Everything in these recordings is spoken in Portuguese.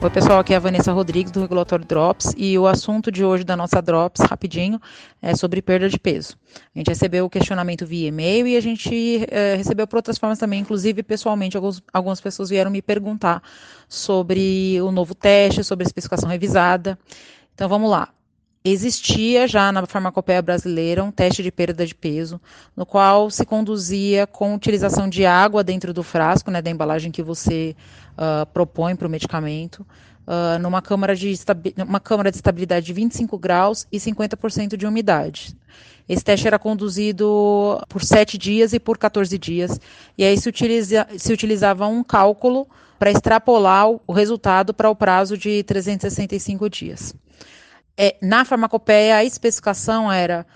Oi, pessoal, aqui é a Vanessa Rodrigues do Regulatório Drops e o assunto de hoje da nossa Drops, rapidinho, é sobre perda de peso. A gente recebeu o questionamento via e-mail e a gente é, recebeu por outras formas também, inclusive pessoalmente, alguns, algumas pessoas vieram me perguntar sobre o novo teste, sobre a especificação revisada. Então vamos lá. Existia já na farmacopeia brasileira um teste de perda de peso, no qual se conduzia com utilização de água dentro do frasco, né, da embalagem que você uh, propõe para o medicamento, uh, numa câmara de, uma câmara de estabilidade de 25 graus e 50% de umidade. Esse teste era conduzido por 7 dias e por 14 dias, e aí se, utiliza, se utilizava um cálculo para extrapolar o resultado para o prazo de 365 dias. É, na farmacopeia, a especificação era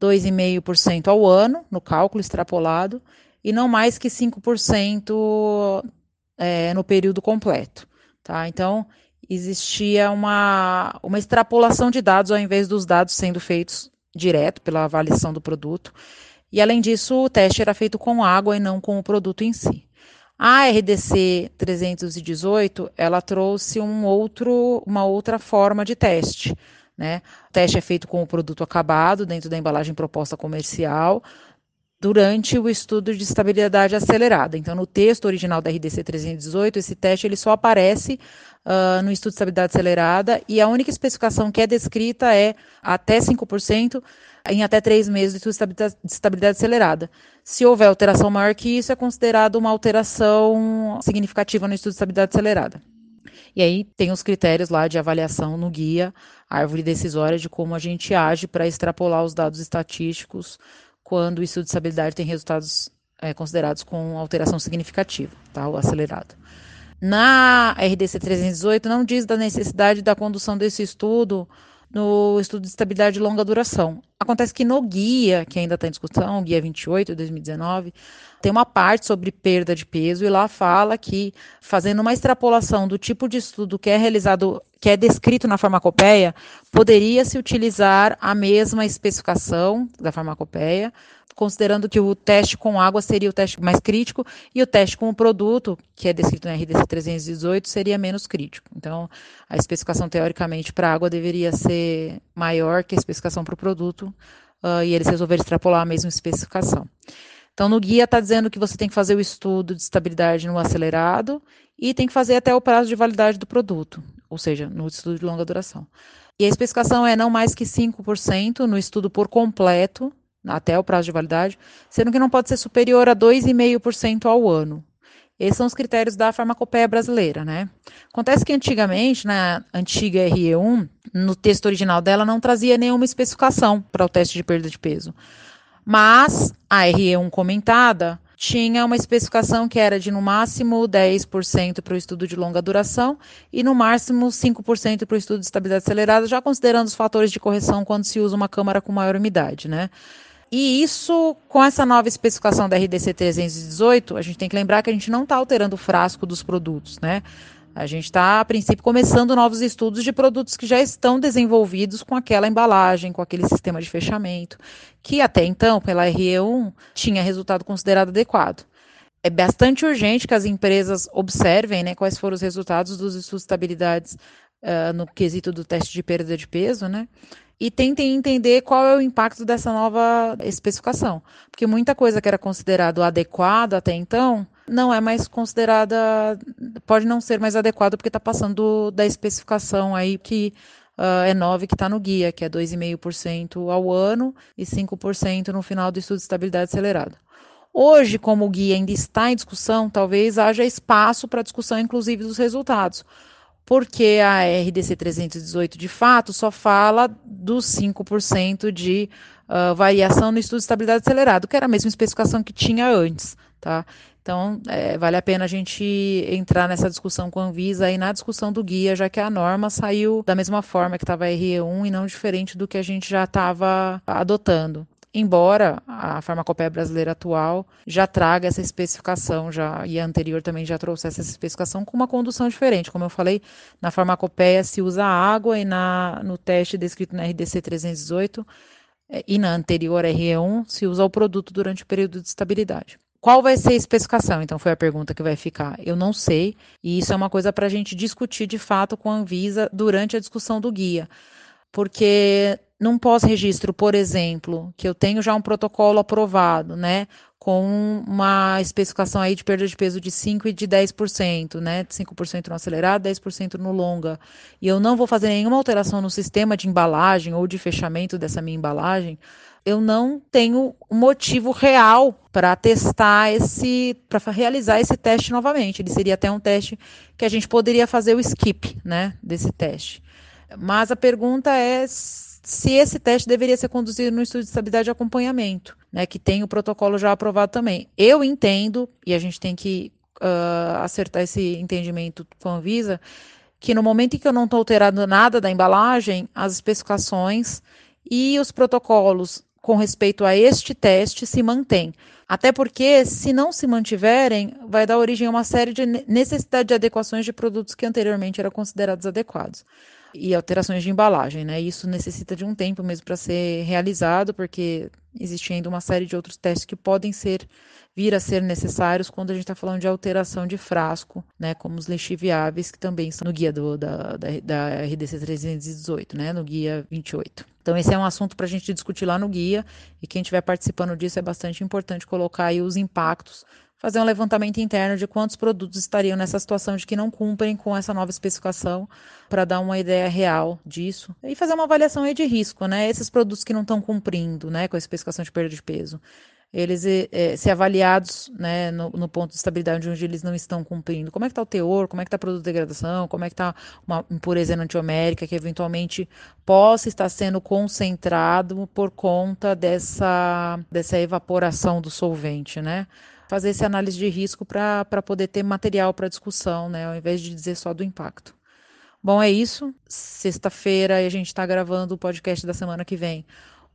2,5% ao ano, no cálculo extrapolado, e não mais que 5% é, no período completo. Tá? Então, existia uma, uma extrapolação de dados ao invés dos dados sendo feitos direto pela avaliação do produto. E, além disso, o teste era feito com água e não com o produto em si. A RDC 318, ela trouxe um outro, uma outra forma de teste. Né? O teste é feito com o produto acabado dentro da embalagem proposta comercial, durante o estudo de estabilidade acelerada. Então, no texto original da RDC 318, esse teste ele só aparece uh, no estudo de estabilidade acelerada e a única especificação que é descrita é até 5% em até três meses de estudo de estabilidade acelerada. Se houver alteração maior que isso, é considerado uma alteração significativa no estudo de estabilidade acelerada. E aí tem os critérios lá de avaliação no guia, árvore decisória, de como a gente age para extrapolar os dados estatísticos quando o estudo de estabilidade tem resultados é, considerados com alteração significativa, tá? O acelerado. Na RDC 318 não diz da necessidade da condução desse estudo no estudo de estabilidade de longa duração. Acontece que no guia, que ainda está em discussão, guia 28 de 2019, tem uma parte sobre perda de peso e lá fala que, fazendo uma extrapolação do tipo de estudo que é realizado que é descrito na farmacopeia, poderia se utilizar a mesma especificação da farmacopeia, considerando que o teste com água seria o teste mais crítico e o teste com o produto, que é descrito na RDC 318, seria menos crítico. Então, a especificação teoricamente para água deveria ser maior que a especificação para o produto, uh, e eles resolveram extrapolar a mesma especificação. Então, no guia está dizendo que você tem que fazer o estudo de estabilidade no acelerado e tem que fazer até o prazo de validade do produto ou seja, no estudo de longa duração. E a especificação é não mais que 5% no estudo por completo, até o prazo de validade, sendo que não pode ser superior a 2,5% ao ano. Esses são os critérios da farmacopeia brasileira, né? Acontece que antigamente, na antiga RE1, no texto original dela não trazia nenhuma especificação para o teste de perda de peso. Mas a RE1 comentada tinha uma especificação que era de no máximo 10% para o estudo de longa duração e no máximo 5% para o estudo de estabilidade acelerada, já considerando os fatores de correção quando se usa uma câmara com maior umidade, né? E isso, com essa nova especificação da RDC 318, a gente tem que lembrar que a gente não está alterando o frasco dos produtos, né? A gente está, a princípio, começando novos estudos de produtos que já estão desenvolvidos com aquela embalagem, com aquele sistema de fechamento, que até então, pela RE1, tinha resultado considerado adequado. É bastante urgente que as empresas observem né, quais foram os resultados dos estudos de estabilidade uh, no quesito do teste de perda de peso, né? E tentem entender qual é o impacto dessa nova especificação. Porque muita coisa que era considerado adequada até então não é mais considerada, pode não ser mais adequada porque está passando da especificação aí que uh, é 9 que está no guia, que é 2,5% ao ano e 5% no final do estudo de estabilidade acelerada. Hoje, como o guia ainda está em discussão, talvez haja espaço para discussão, inclusive, dos resultados porque a RDC 318 de fato só fala dos 5% de uh, variação no estudo de estabilidade acelerado, que era a mesma especificação que tinha antes, tá? Então, é, vale a pena a gente entrar nessa discussão com a Anvisa e na discussão do guia, já que a norma saiu da mesma forma que estava a RE1 e não diferente do que a gente já estava adotando embora a farmacopeia brasileira atual já traga essa especificação já e a anterior também já trouxesse essa especificação com uma condução diferente. Como eu falei, na farmacopeia se usa água e na, no teste descrito na RDC 318 e na anterior RE1 se usa o produto durante o período de estabilidade. Qual vai ser a especificação? Então, foi a pergunta que vai ficar. Eu não sei, e isso é uma coisa para a gente discutir de fato com a Anvisa durante a discussão do guia. Porque num pós-registro, por exemplo, que eu tenho já um protocolo aprovado, né, com uma especificação aí de perda de peso de 5 e de 10%, né, 5% no acelerado, 10% no longa, e eu não vou fazer nenhuma alteração no sistema de embalagem ou de fechamento dessa minha embalagem, eu não tenho motivo real para testar esse, para realizar esse teste novamente. Ele seria até um teste que a gente poderia fazer o skip, né, desse teste. Mas a pergunta é se esse teste deveria ser conduzido no estudo de estabilidade e acompanhamento, né, que tem o protocolo já aprovado também. Eu entendo, e a gente tem que uh, acertar esse entendimento com a Anvisa, que no momento em que eu não estou alterando nada da embalagem, as especificações e os protocolos com respeito a este teste se mantém. Até porque, se não se mantiverem, vai dar origem a uma série de necessidade de adequações de produtos que anteriormente eram considerados adequados. E alterações de embalagem, né? Isso necessita de um tempo mesmo para ser realizado, porque existe ainda uma série de outros testes que podem ser vir a ser necessários quando a gente está falando de alteração de frasco, né, como os lixiviáveis, que também estão no guia do, da, da, da RDC 318, né, no guia 28. Então, esse é um assunto para a gente discutir lá no guia, e quem estiver participando disso é bastante importante colocar aí os impactos fazer um levantamento interno de quantos produtos estariam nessa situação de que não cumprem com essa nova especificação, para dar uma ideia real disso. E fazer uma avaliação aí de risco, né? Esses produtos que não estão cumprindo né, com a especificação de perda de peso eles é, ser avaliados né, no, no, ponto de estabilidade onde eles não estão cumprindo. Como é que está o teor, como é que está a produto de degradação, como é que está uma impureza enantiomérica que eventualmente possa estar sendo concentrado por conta dessa, dessa evaporação do solvente, né? Fazer essa análise de risco para poder ter material para discussão, né? Ao invés de dizer só do impacto. Bom, é isso. Sexta-feira a gente está gravando o podcast da semana que vem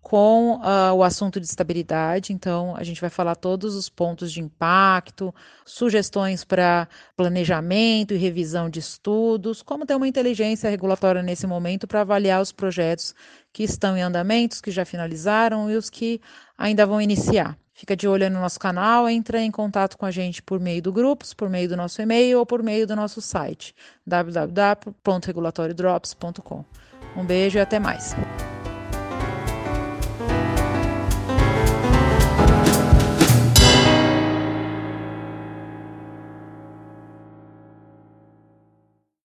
com uh, o assunto de estabilidade. Então, a gente vai falar todos os pontos de impacto, sugestões para planejamento e revisão de estudos, como ter uma inteligência regulatória nesse momento para avaliar os projetos que estão em andamentos, que já finalizaram e os que ainda vão iniciar. Fica de olho no nosso canal, entra em contato com a gente por meio do grupos, por meio do nosso e-mail ou por meio do nosso site www.regulatoriodrops.com. Um beijo e até mais.